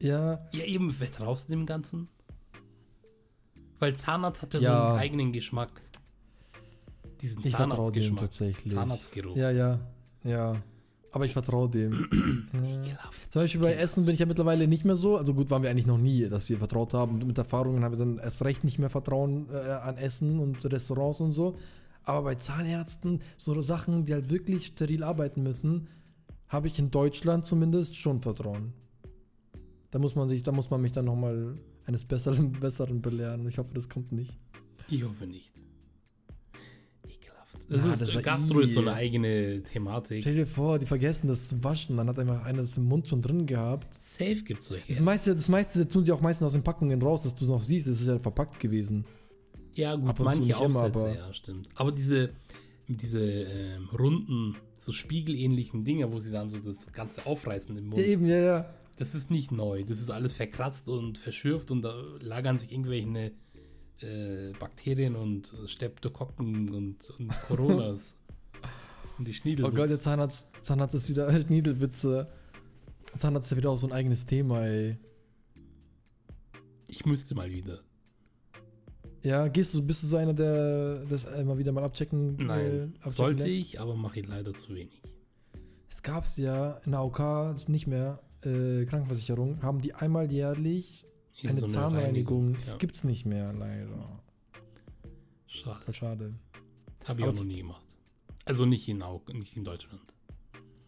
S1: Ja,
S2: Ja, eben, vertraust du dem Ganzen? Weil Zahnarzt hat ja, so
S1: Ja.
S2: einen eigenen Geschmack. Diesen Zahnarztgeschmack.
S1: tatsächlich.
S2: Zahnarztgeruch.
S1: Ja, ja, ja. Aber ich vertraue dem. ja. Zum Beispiel bei. Essen bin ich ja mittlerweile nicht mehr so. Also gut, waren wir eigentlich noch nie, dass wir vertraut haben. Und mit Erfahrungen haben wir dann erst recht nicht mehr Vertrauen äh, an Essen und Restaurants und so. Aber bei Zahnärzten, so Sachen, die halt wirklich steril arbeiten müssen, habe ich in Deutschland zumindest schon Vertrauen. Da muss man sich, da muss man mich dann nochmal eines Besseren, Besseren belehren. Ich hoffe, das kommt nicht.
S2: Ich hoffe nicht. Das
S1: Ja,
S2: ist,
S1: das
S2: Gastro ist so eine eigene Thematik.
S1: Stell dir vor, die vergessen das zu waschen. Dann hat einfach einer das im Mund schon drin gehabt.
S2: Safe gibt es solche.
S1: Das meiste, das meiste tun sie auch meistens aus den Packungen raus, dass du es noch siehst. Es ist ja verpackt gewesen.
S2: Ja, gut, manche
S1: immer,
S2: Aufsätze,
S1: aber-
S2: ja, stimmt. Aber diese, diese ähm, runden, so spiegelähnlichen Dinger, wo sie dann so das Ganze aufreißen im Mund,
S1: Ja, eben, ja, ja.
S2: das ist nicht neu. Das ist alles verkratzt und verschürft und da lagern sich irgendwelche äh, Bakterien und Streptokokken und, und Coronas. und die Schniedel.
S1: Oh Gott, der Zahnarzt, Zahnarzt ist wieder Schniedelwitze. Zahnarzt ist ja wieder auch so ein eigenes Thema, ey.
S2: Ich müsste mal wieder.
S1: Ja, gehst du, bist du so einer, der das immer wieder mal abchecken
S2: Nein,
S1: abchecken
S2: sollte
S1: lässt?
S2: ich, aber mache ich leider zu wenig.
S1: Es gab's ja in der AOK, das ist nicht mehr, äh, Krankenversicherung, haben die einmal jährlich eine
S2: so
S1: Zahnreinigung.
S2: Ja.
S1: Gibt's nicht mehr, leider.
S2: Schade.
S1: Voll schade.
S2: Habe ich
S1: Aber
S2: auch noch nie gemacht. Also nicht in, nicht in Deutschland.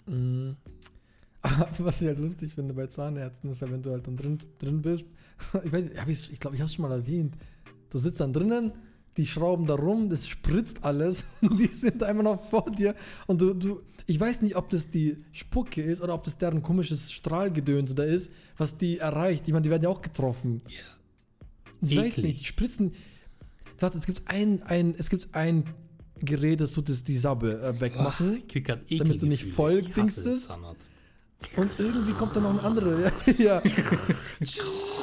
S1: Mm. Was ich halt lustig finde bei Zahnärzten ist ja, wenn du halt dann drin, drin bist. Ich weiß, hab ich glaube, ich habe es schon mal erwähnt. Du sitzt dann drinnen, die schrauben da rum, das spritzt alles und die sind einfach noch vor dir. Und du, du, ich weiß nicht, ob das die Spucke ist oder ob das deren komisches Strahlgedöns da ist, was die erreicht. Ich meine, die werden ja auch getroffen.
S2: Ja.
S1: Ich weiß
S2: Eklig.
S1: nicht, die spritzen. Warte, es gibt ein, ein, es gibt ein Gerät, das tut das die Sabbe äh, wegmachen.
S2: Ich krieg grad
S1: Damit du nicht voll
S2: Ich
S1: dingstest. Und irgendwie kommt dann noch ein anderer. Ja.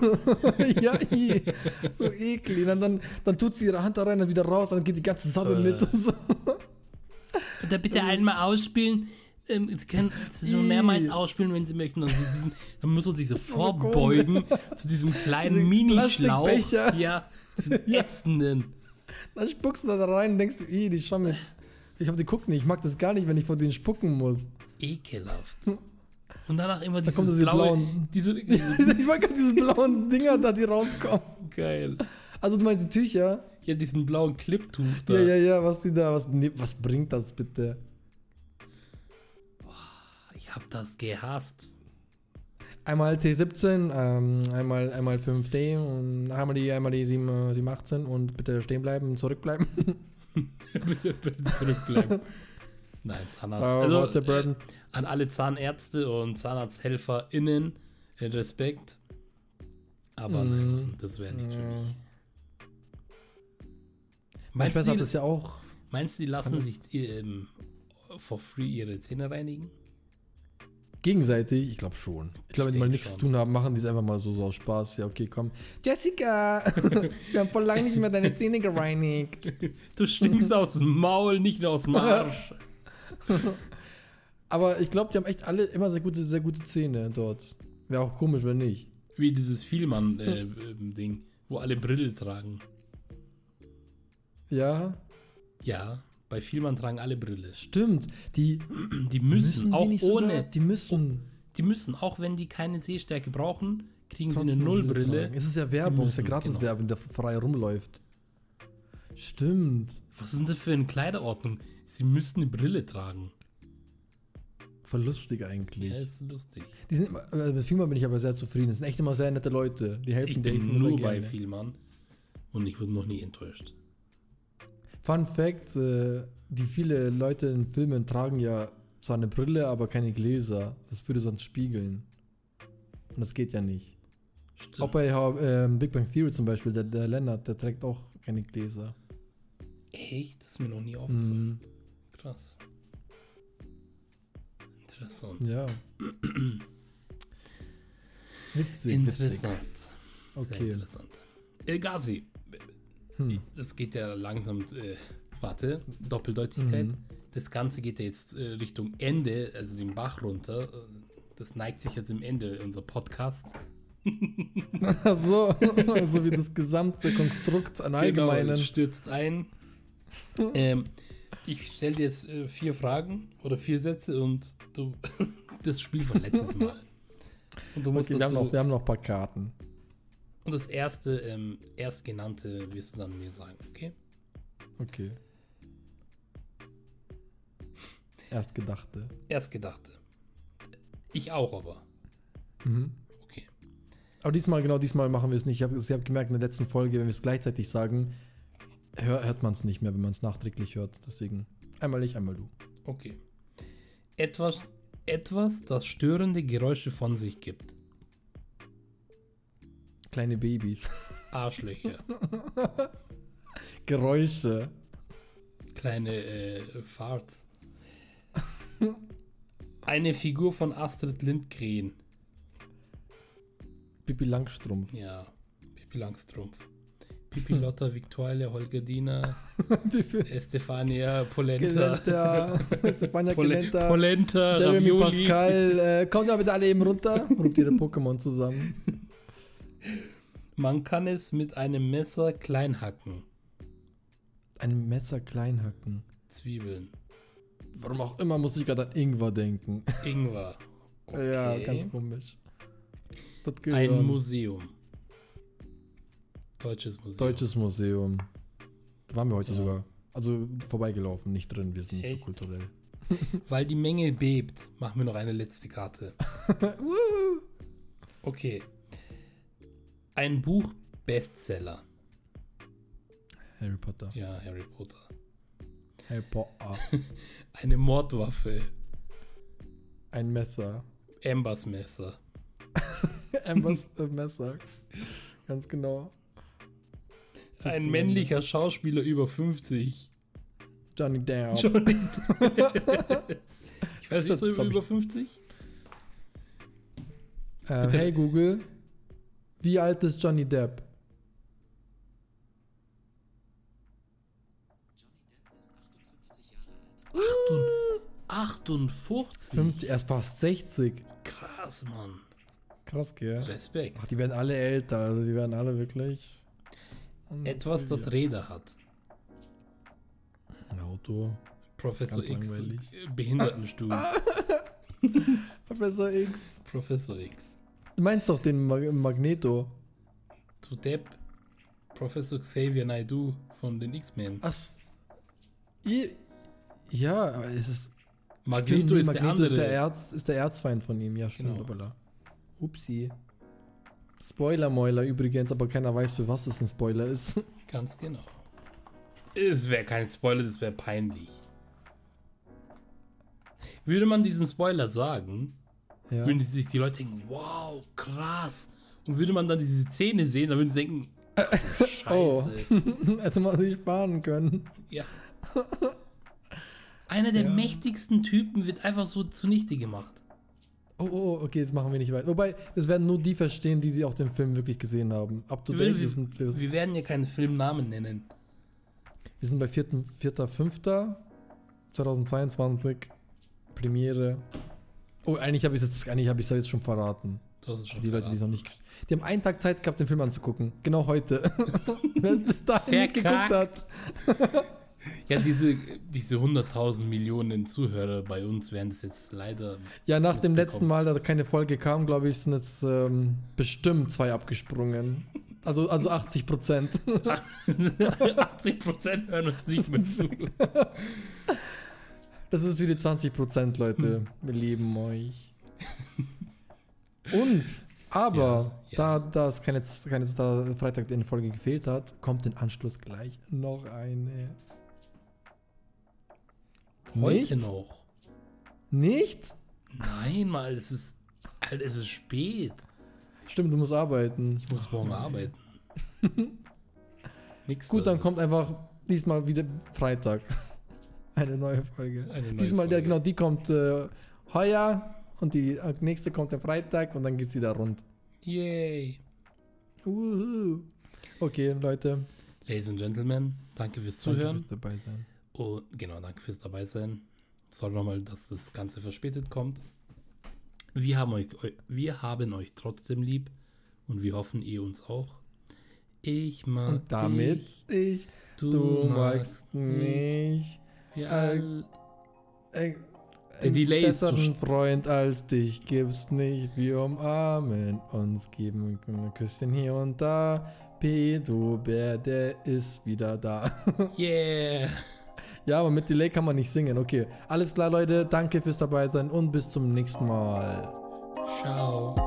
S1: ja, i. so eklig. Und dann, dann tut sie ihre Hand da rein, dann wieder raus, dann geht die ganze Sabbe
S2: Äh.
S1: mit und so.
S2: Da bitte einmal ausspielen. Ähm, Sie können es so mehrmals ausspielen, wenn Sie möchten. Also diesen, dann muss man sich so
S1: war so
S2: vorbeugen zu diesem kleinen
S1: Diese
S2: Mini-Schlauch. Ja, diesen ätzenden.
S1: Dann spuckst du da rein und denkst, die schauen jetzt. Ich hab die gucken nicht, ich mag das gar nicht, wenn ich vor denen spucken muss.
S2: Ekelhaft. Und danach immer
S1: Da
S2: dieses
S1: diese
S2: blaue,
S1: blauen.
S2: diese, diese
S1: ich mag diese blauen Dinger da, die rauskommen.
S2: geil.
S1: Also du meinst die Tücher?
S2: Ja, diesen blauen Cliptuch da.
S1: Ja, ja, ja, was die da, was, nee, was bringt das bitte?
S2: Ich hab das gehasst.
S1: Einmal C17, ähm, einmal, einmal 5D und einmal die, einmal die 7, äh, 718 und bitte stehen bleiben, zurückbleiben.
S2: bitte, bitte zurückbleiben. Nein, Zahnarzt.
S1: Uh,
S2: also, äh, an alle Zahnärzte und ZahnarzthelferInnen äh, Respekt. Aber
S1: Mhm.
S2: nein, das wäre nichts für
S1: Ja.
S2: mich. Meinst
S1: Schwester hat
S2: du,
S1: das ja auch.
S2: meinst du, die lassen sich ähm, for free ihre Zähne reinigen?
S1: Gegenseitig, ich glaube schon. Ich glaube, wenn die mal nichts zu tun haben, machen die es einfach mal so, so aus Spaß. Ja, okay, komm. Jessica, wir haben voll lange nicht mehr deine Zähne gereinigt.
S2: Du stinkst aus dem Maul, nicht nur aus dem Arsch.
S1: Aber ich glaube, die haben echt alle immer sehr gute, sehr gute Zähne dort. Wäre auch komisch, wenn nicht.
S2: Wie dieses Vielmann-Ding, wo alle Brille tragen.
S1: Ja,
S2: Ja, bei Vielmann tragen alle Brille.
S1: stimmt. Die
S2: Die müssen,
S1: die
S2: auch
S1: nicht
S2: ohne,
S1: sogar- die müssen.
S2: die müssen, auch wenn die keine Sehstärke brauchen, kriegen sie eine Nullbrille.
S1: Es ist ja Werbung, es ist ja
S2: müssen,
S1: Gratiswerbung, der frei rumläuft. Stimmt.
S2: Was ist denn das für eine Kleiderordnung? Sie müssten eine Brille tragen.
S1: Voll lustig eigentlich.
S2: Ja, ist lustig.
S1: Die sind immer, äh, mit Firma bin ich aber sehr zufrieden. Das sind echt immer sehr nette Leute. Die helfen
S2: Ich
S1: dir echt
S2: bin nur bei. Vielmann und ich wurde noch nie enttäuscht.
S1: Fun Fact: äh, Die viele Leute in Filmen tragen ja zwar eine Brille, aber keine Gläser. Das würde sonst spiegeln. Und das geht ja nicht.
S2: Stimmt.
S1: Auch bei ähm, Big Bang Theory zum Beispiel, der, der Lennart, der trägt auch keine Gläser.
S2: Echt? Das ist mir noch nie aufgefallen.
S1: Mhm.
S2: Krass. Interessant.
S1: Ja. witzig.
S2: Interessant.
S1: Witzig.
S2: Sehr
S1: Okay.
S2: interessant. Äh, Gazi,
S1: Hm.
S2: das geht ja langsam, äh, warte, Doppeldeutigkeit.
S1: Mhm.
S2: Das Ganze geht ja jetzt äh, Richtung Ende, also den Bach runter. Äh, Das neigt sich jetzt im Ende unser Podcast.
S1: So, so wie das gesamte Konstrukt an
S2: Genau,
S1: Allgemeinen.
S2: es stürzt ein. ähm, ich stelle dir jetzt äh, vier Fragen oder vier Sätze und du das Spiel von letztes Mal. Und du musst
S1: okay, wir, haben
S2: dazu,
S1: noch, wir haben noch ein paar Karten.
S2: und das erste, ähm, erstgenannte wirst du dann mir sagen, okay?
S1: Okay. Erstgedachte.
S2: Erstgedachte. Ich auch aber.
S1: Mhm.
S2: Okay.
S1: Aber diesmal, genau diesmal machen wir es nicht. Ich habe hab gemerkt in der letzten Folge, wenn wir es gleichzeitig sagen, hör, hört man es nicht mehr, wenn man es nachträglich hört. Deswegen einmal ich, einmal du.
S2: Okay. Etwas, etwas, das störende Geräusche von sich gibt.
S1: Kleine Babys.
S2: Arschlöcher.
S1: Geräusche.
S2: Kleine äh, Farts. Eine Figur von Astrid Lindgren.
S1: Pipi Langstrumpf.
S2: Ja, Pippi Langstrumpf. Pippi Lotta, Victoria, Holgerdina,
S1: Pipi
S2: Estefania, Polenta.
S1: Gelenta. Stefania
S2: Pole,
S1: Gelenta.
S2: Polenta,
S1: Jeremy
S2: Ravioli.
S1: Pascal. Äh, kommt da bitte alle eben runter. Ruft ihre Pokémon zusammen.
S2: Man kann es mit einem Messer klein hacken.
S1: Ein Messer klein hacken.
S2: Zwiebeln.
S1: Warum auch immer muss ich gerade an Ingwer denken.
S2: Ingwer.
S1: Ja,
S2: Okay.
S1: ganz komisch.
S2: Ein. Museum. Deutsches Museum.
S1: Deutsches Museum. Da waren wir heute
S2: Ja.
S1: sogar. Also vorbeigelaufen, nicht drin, wir sind nicht
S2: Echt?
S1: so kulturell.
S2: Weil die Menge bebt, machen wir noch eine letzte Karte. Okay. Ein Buch Bestseller.
S1: Harry Potter.
S2: Ja, Harry Potter.
S1: Harry Potter.
S2: Eine Mordwaffe.
S1: Ein Messer.
S2: Ambers Messer.
S1: Ambers Messer. Ganz genau.
S2: Ein
S1: ist
S2: männlicher Schauspieler über 50.
S1: Johnny Depp.
S2: Johnny. ich weiß
S1: Ist
S2: nicht, so über,
S1: glaub ich-
S2: über 50?
S1: Äh,
S2: Bitte.
S1: hey Google, wie alt ist Johnny Depp?
S2: Achtund- 58.
S1: 50, er ist fast 60.
S2: Krass, Mann.
S1: Krass, gell?
S2: Respekt.
S1: Ach, die werden alle älter, also die werden alle wirklich.
S2: Etwas, das Räder hat.
S1: Ein Auto.
S2: Professor
S1: Ganz
S2: X. äh, Behindertenstuhl.
S1: Professor X.
S2: Professor X.
S1: Du meinst doch den Mag Magneto.
S2: Du Depp. Professor Xavier Naidoo von den X-Men.
S1: Ach. Ja, aber es ist.
S2: Magneto
S1: stimmt,
S2: ist
S1: Magneto
S2: der andere.
S1: Ist der, Erz, ist der Erzfeind von ihm, ja, stimmt.
S2: Genau.
S1: Upsi. Spoiler-Mäuler übrigens, aber keiner weiß, für was es ein Spoiler ist.
S2: Ganz genau. Es wäre kein Spoiler, das wäre peinlich. Würde man diesen Spoiler sagen,
S1: ja.
S2: würden sich die Leute denken, wow, krass. Und würde man dann diese Szene sehen, dann würden sie denken, du
S1: Oh.
S2: Scheiße.
S1: Hätte man sich sparen können.
S2: Ja. Einer der
S1: Ja.
S2: mächtigsten Typen wird einfach so zunichte gemacht.
S1: Oh, oh, okay, jetzt machen wir nicht weiter. Wobei, das werden nur die verstehen, die sie auch den Film wirklich gesehen haben. Up to date, wir sind, wir,
S2: wir werden ja keinen Filmnamen nennen.
S1: wir sind bei 4.5.2022. Premiere. Oh, eigentlich habe ich es jetzt, eigentlich habe ich es jetzt schon verraten.
S2: Hast es schon
S1: Die Leute, die es
S2: verraten.
S1: noch nicht. Die haben einen Tag Zeit gehabt, den Film anzugucken. Genau heute. Wer es bis dahin nicht geguckt hat.
S2: Ja, diese, diese 100.000 Millionen Zuhörer bei uns werden das jetzt leider.
S1: Ja, nach dem letzten Mal, da keine Folge kam, glaube ich, sind jetzt ähm, bestimmt zwei abgesprungen. Also, also 80 Prozent.
S2: 80% hören uns nicht mehr zu.
S1: Das ist für die 20 Prozent, Leute. Wir lieben euch. Und, aber,
S2: Ja, ja.
S1: da das keine, keine da Freitag eine Folge gefehlt hat, kommt im Anschluss gleich noch eine.
S2: Heute
S1: Nicht?
S2: noch.
S1: Nicht?
S2: Nein, mal, es ist. Alter, es ist spät.
S1: Stimmt, du musst arbeiten.
S2: Ich muss morgen arbeiten. Nix.
S1: Gut,
S2: da.
S1: dann kommt einfach diesmal wieder Freitag. Eine neue Folge.
S2: Eine neue
S1: diesmal, der,
S2: Folge.
S1: genau, die kommt äh, heuer und die äh, nächste kommt am Freitag und dann geht's wieder rund.
S2: Yay.
S1: Uhu. Okay, Leute.
S2: Ladies and Gentlemen, danke fürs
S1: Danke
S2: Zuhören.
S1: fürs dabei sein.
S2: Und genau, danke fürs dabei sein. Sorry nochmal, dass das Ganze verspätet kommt. Wir haben euch, eu- wir haben euch trotzdem lieb und wir hoffen, ihr uns auch. Ich mag
S1: Und damit
S2: dich,
S1: ich,
S2: du,
S1: du
S2: magst
S1: magst mich,
S2: Wir
S1: äh,
S2: all-
S1: äh,
S2: Der
S1: einen
S2: Delay
S1: besseren Freund als dich gibt's nicht. Wir umarmen uns, geben ein Küsschen hier und da. Pedro Bär, der ist wieder da.
S2: yeah.
S1: Ja, aber mit Delay kann man nicht singen. Okay, alles klar, Leute. Danke fürs dabei sein und bis zum nächsten Mal.
S2: Ciao.